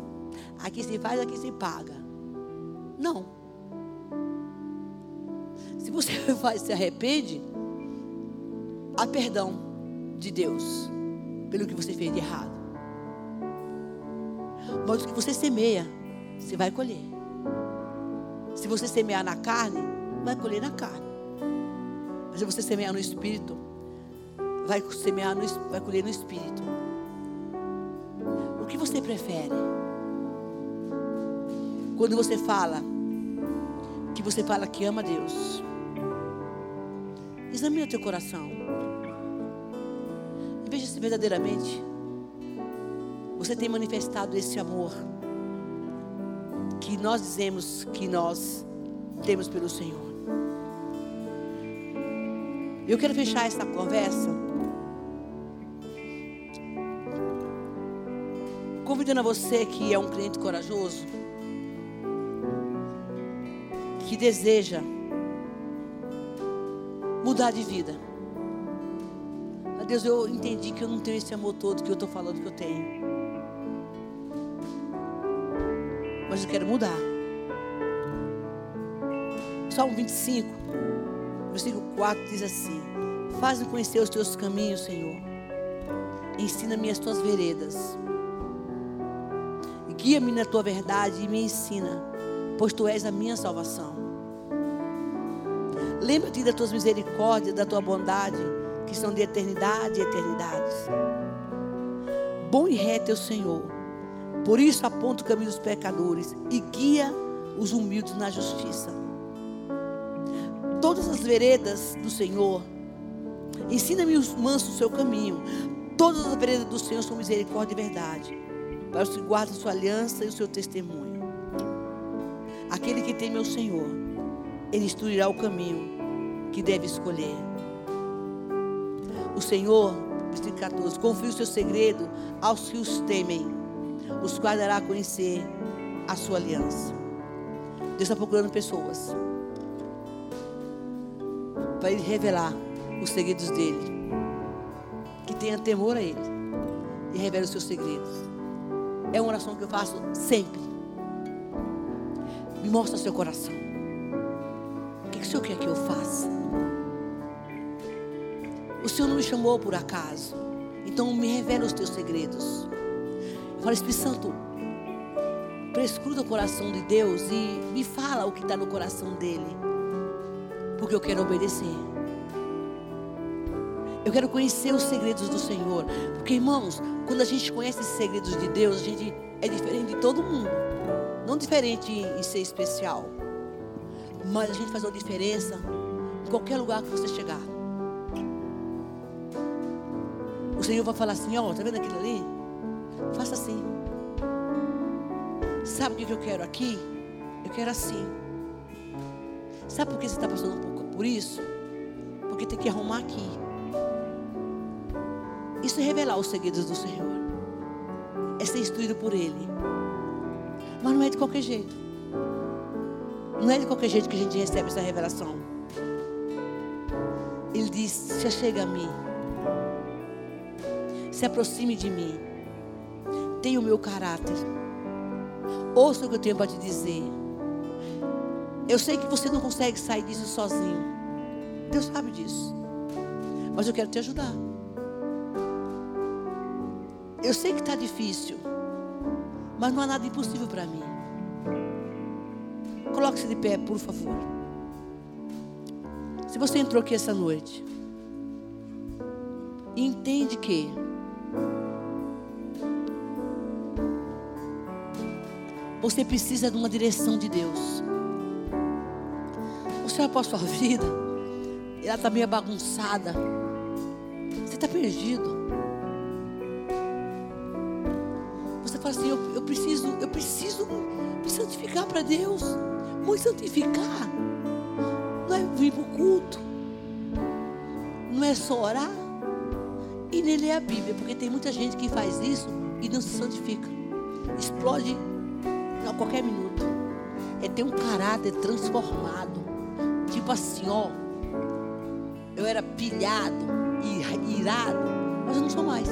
aqui se faz, aqui se paga. Não. Se você [laughs] vai se arrepende, há perdão de Deus pelo que você fez de errado. Mas o que você semeia, você vai colher. Se você semear na carne, vai colher na carne. Mas se você semear no espírito, vai semear no, vai colher no espírito. O que você prefere? Quando você fala que você fala que ama Deus. Examine o teu coração. Veja se verdadeiramente você tem manifestado esse amor que nós dizemos que nós temos pelo Senhor. Eu quero fechar essa conversa convidando a você que é um cliente corajoso, que deseja mudar de vida. Deus, eu entendi que eu não tenho esse amor todo que eu estou falando que eu tenho. Mas eu quero mudar. Salmo 25, versículo 4 diz assim: Faz-me conhecer os teus caminhos, Senhor. Ensina-me as tuas veredas. Guia-me na tua verdade e me ensina, pois tu és a minha salvação. Lembra-te das tuas misericórdias, da tua bondade, que são de eternidade e eternidades. Bom e reto é o Senhor. Por isso aponta o caminho dos pecadores e guia os humildes na justiça. Todas as veredas do Senhor, ensina-me os mansos o seu caminho. Todas as veredas do Senhor são misericórdia e verdade para os que guardam sua aliança e o seu testemunho. Aquele que teme ao Senhor, ele instruirá o caminho que deve escolher. O Senhor, versículo 14, confia o seu segredo aos que os temem, os quais dará a conhecer a sua aliança. Deus está procurando pessoas para ele revelar os segredos dele, que tenha temor a ele e revele os seus segredos. É uma oração que eu faço sempre. Me mostra seu coração. O que, que o Senhor quer que eu faça? O Senhor não me chamou por acaso. Então me revela os teus segredos. Eu falo, Espírito Santo, prescruta o coração de Deus e me fala o que está no coração dele. Porque eu quero obedecer. Eu quero conhecer os segredos do Senhor. Porque, irmãos, quando a gente conhece os segredos de Deus, a gente é diferente de todo mundo. Não diferente em ser especial. Mas a gente faz uma diferença em qualquer lugar que você chegar. Senhor vai falar assim: Ó, oh, tá vendo aquilo ali? Faça assim. Sabe o que eu quero aqui? Eu quero assim. Sabe por que você está passando um pouco por isso? Porque tem que arrumar aqui. Isso é revelar os segredos do Senhor. É ser instruído por Ele. Mas não é de qualquer jeito. Não é de qualquer jeito que a gente recebe essa revelação. Ele diz: se chega a mim. Se aproxime de mim. Tenha o meu caráter. Ouça o que eu tenho para te dizer. Eu sei que você não consegue sair disso sozinho. Deus sabe disso. Mas eu quero te ajudar. Eu sei que está difícil, mas não há nada impossível para mim. Coloque-se de pé, por favor. Se você entrou aqui essa noite, entende que você precisa de uma direção de Deus. Você olha para a sua vida, ela está meio bagunçada. Você está perdido. fala assim: eu, eu preciso, eu preciso me santificar para Deus. Muito santificar. Não é vir para o culto. Não é só orar. E nem ler a Bíblia. Porque tem muita gente que faz isso e não se santifica. Explode a qualquer minuto. É ter um caráter transformado. Tipo assim, ó. Eu era pilhado, irado, mas eu não sou mais.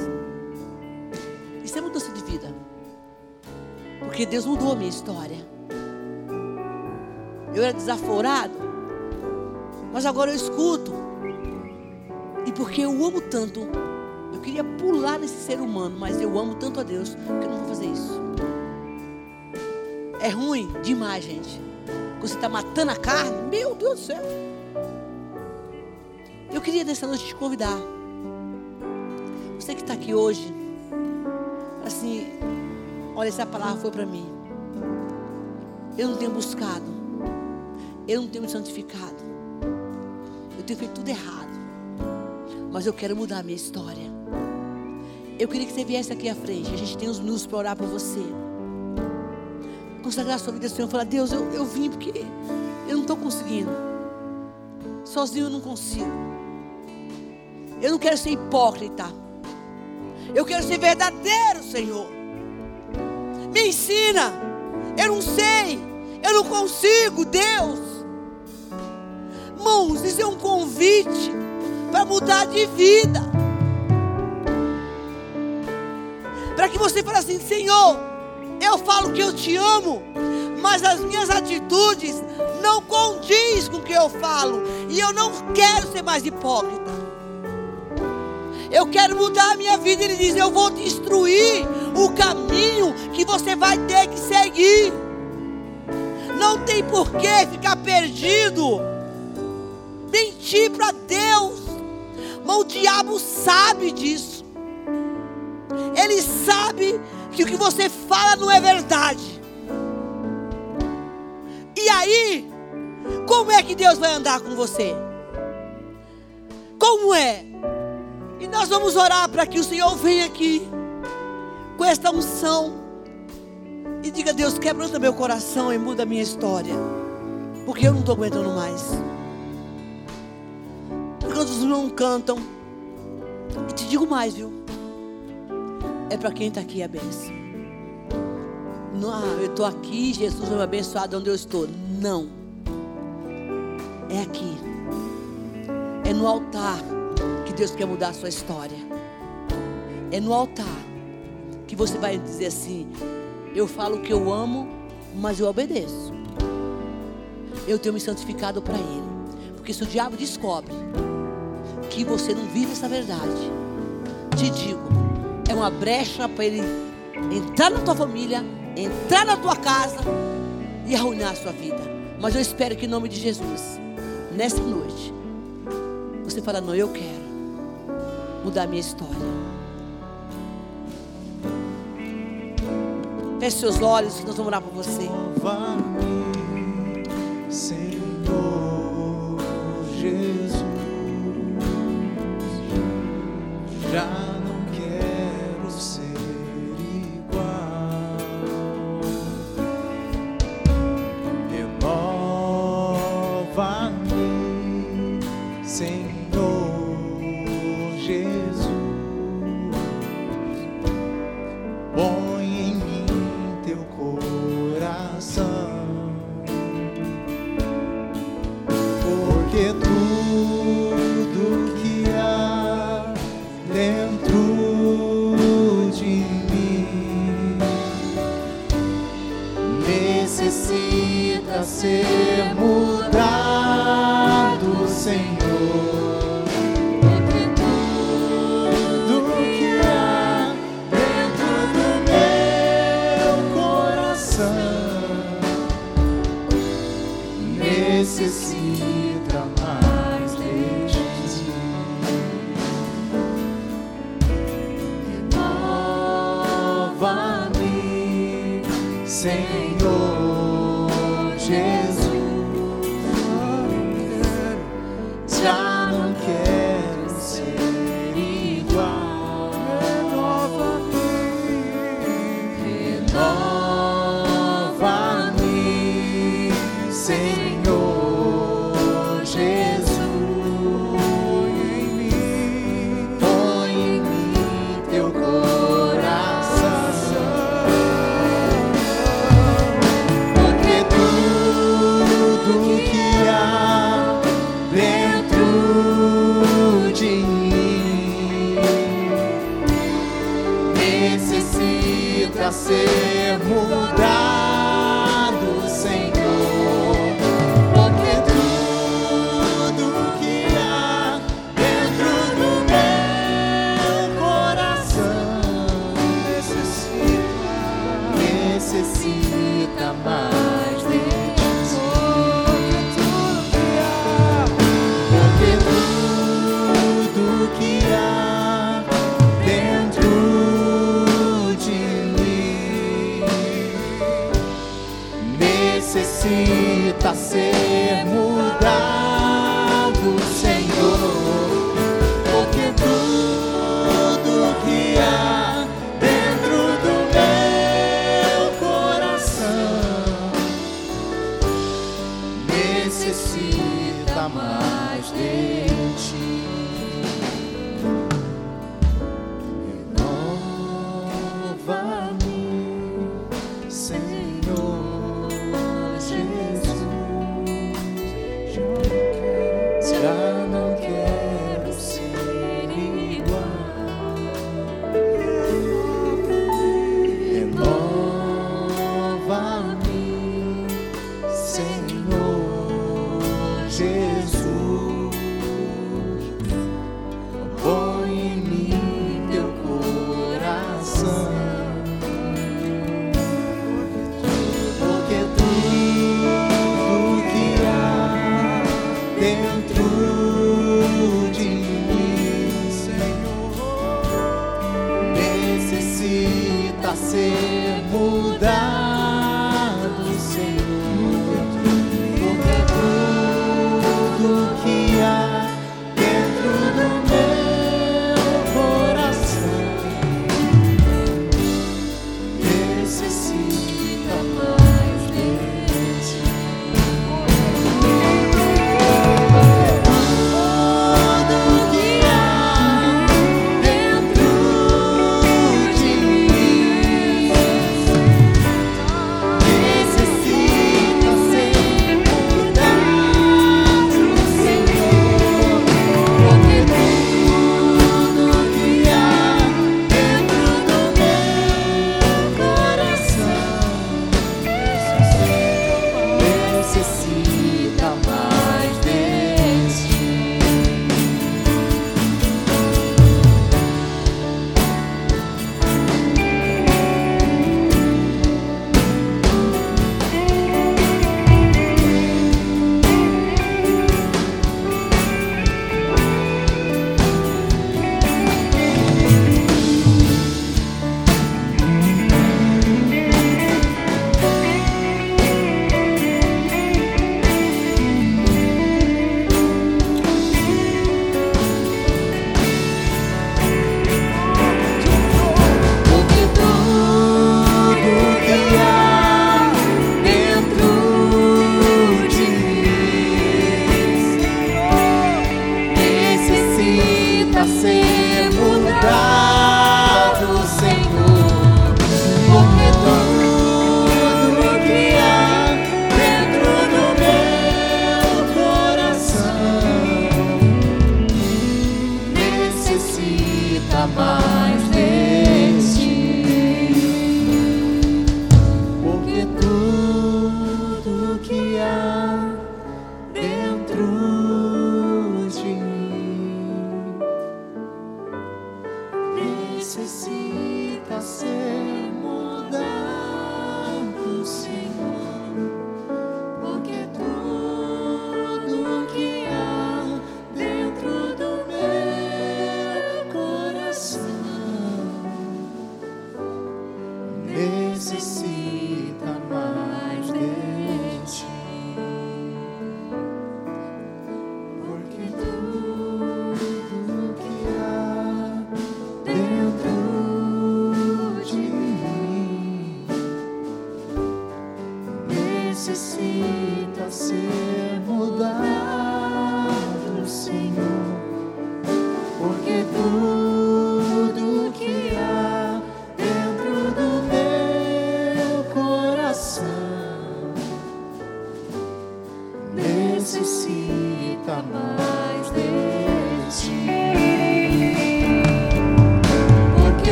Isso é mudança de vida. Porque Deus mudou a minha história. Eu era desaforado, mas agora eu escuto. E porque eu amo tanto, eu queria pular nesse ser humano, mas eu amo tanto a Deus que eu não vou fazer isso. É ruim demais, gente. Você está matando a carne, meu Deus do céu. Eu queria nessa noite te convidar. Você que está aqui hoje, assim, Olha, essa palavra foi para mim. Eu não tenho buscado. Eu não tenho me santificado. Eu tenho feito tudo errado. Mas eu quero mudar a minha história. Eu queria que você viesse aqui à frente. A gente tem uns minutos para orar por você. Consagrar sua vida ao Senhor. Falar, Deus, eu, eu vim porque eu não estou conseguindo. Sozinho eu não consigo. Eu não quero ser hipócrita. Eu quero ser verdadeiro, Senhor. Me ensina. Eu não sei. Eu não consigo, Deus. Irmãos, isso é um convite para mudar de vida. Para que você fale assim, Senhor, eu falo que eu te amo, mas as minhas atitudes não condiz com o que eu falo. E eu não quero ser mais hipócrita. Eu quero mudar a minha vida. Ele diz: Eu vou te instruir o caminho que você vai ter que seguir. Não tem por que ficar perdido. Mentir para Deus. Mas o diabo sabe disso. Ele sabe que o que você fala não é verdade. E aí, como é que Deus vai andar com você? Como é? E nós vamos orar para que o Senhor venha aqui com esta unção e diga: Deus, quebranta meu coração e muda a minha história, porque eu não estou aguentando mais. Enquanto os irmãos cantam, e te digo mais, viu? É para quem está aqui a bênção. Não, ah, eu estou aqui, Jesus vai me abençoar de onde eu estou. Não. É aqui. É no altar que Deus quer mudar a sua história. É no altar que você vai dizer assim: Eu falo que eu amo, mas eu obedeço. Eu tenho me santificado para Ele. Porque se o diabo descobre que você não vive essa verdade, te digo, uma brecha para ele entrar na tua família, entrar na tua casa e arruinar a sua vida. Mas eu espero que em nome de Jesus, nessa noite, você fala: Não, eu quero mudar a minha história. Feche seus olhos, nós vamos orar por você. Senhor Jesus, já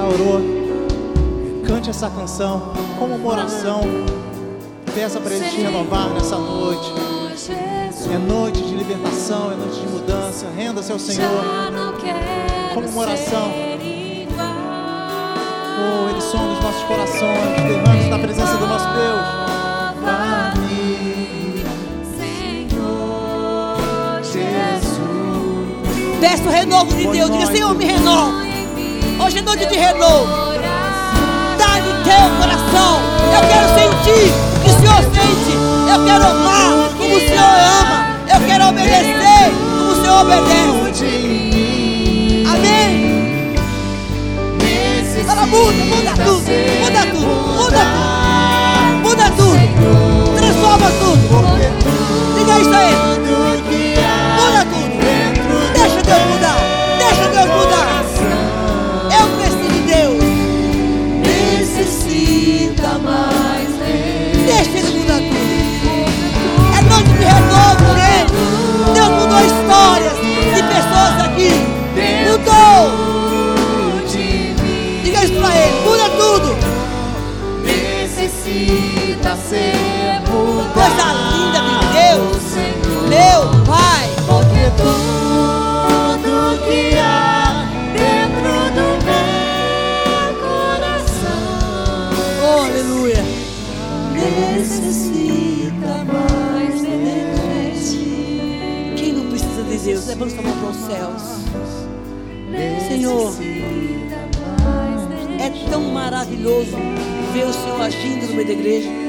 já orou, cante essa canção como uma oração. Peça para Ele te renovar nessa noite. É noite de libertação, é noite de mudança. Renda-se ao Senhor. como uma oração. Oh, Ele sonda os nossos corações. Derrame na presença do nosso Deus. Peço o renovo de Deus. Diga, Senhor, me renova. É noite de renovo. Dá-me teu coração. Eu quero sentir o que o Senhor sente. Eu quero amar como o Senhor ama. Eu quero obedecer como o Senhor obedece. Amém. Fala, muda, muda tudo. Muda tudo. Muda tudo. Muda tudo. Transforma tudo. Diga isso a Ele. Deus? Levanta mão para os céus. Senhor. É tão maravilhoso ver o Senhor agindo no meio da igreja.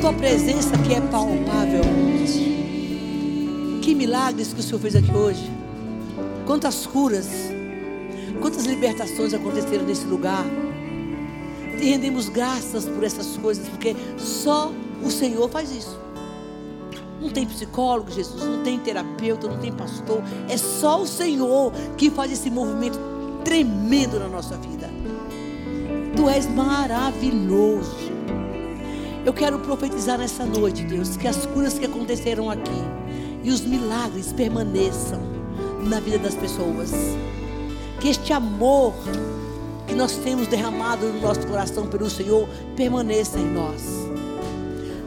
Tua presença que é palpável. Que milagres que o Senhor fez aqui hoje. Quantas curas. Quantas libertações aconteceram nesse lugar. Te rendemos graças por essas coisas, porque só o Senhor faz isso. Não tem psicólogo, Jesus, não tem terapeuta, não tem pastor. É só o Senhor que faz esse movimento tremendo na nossa vida. Tu és maravilhoso. Eu quero profetizar nessa noite, Deus, que as curas que aconteceram aqui e os milagres permaneçam na vida das pessoas. Que este amor que nós temos derramado no nosso coração pelo Senhor permaneça em nós.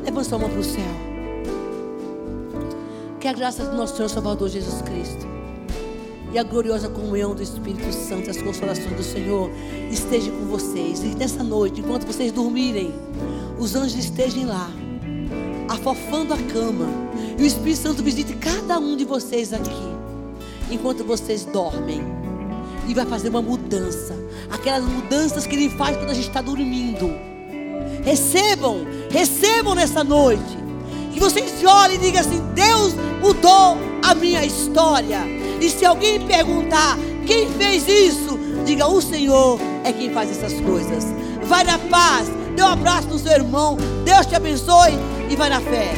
Levanta sua mão para o céu. Que a graça do nosso Senhor Salvador Jesus Cristo e a gloriosa comunhão do Espírito Santo as consolações do Senhor esteja com vocês. E nessa noite, enquanto vocês dormirem, os anjos estejam lá, afofando a cama. E o Espírito Santo visite cada um de vocês aqui, enquanto vocês dormem. E vai fazer uma mudança. Aquelas mudanças que Ele faz quando a gente está dormindo. Recebam, recebam nessa noite. Que vocês olhem e digam assim: Deus mudou a minha história. E se alguém perguntar quem fez isso, diga: O Senhor é quem faz essas coisas. Vai na paz, dê um abraço no seu irmão. Deus te abençoe e vai na fé.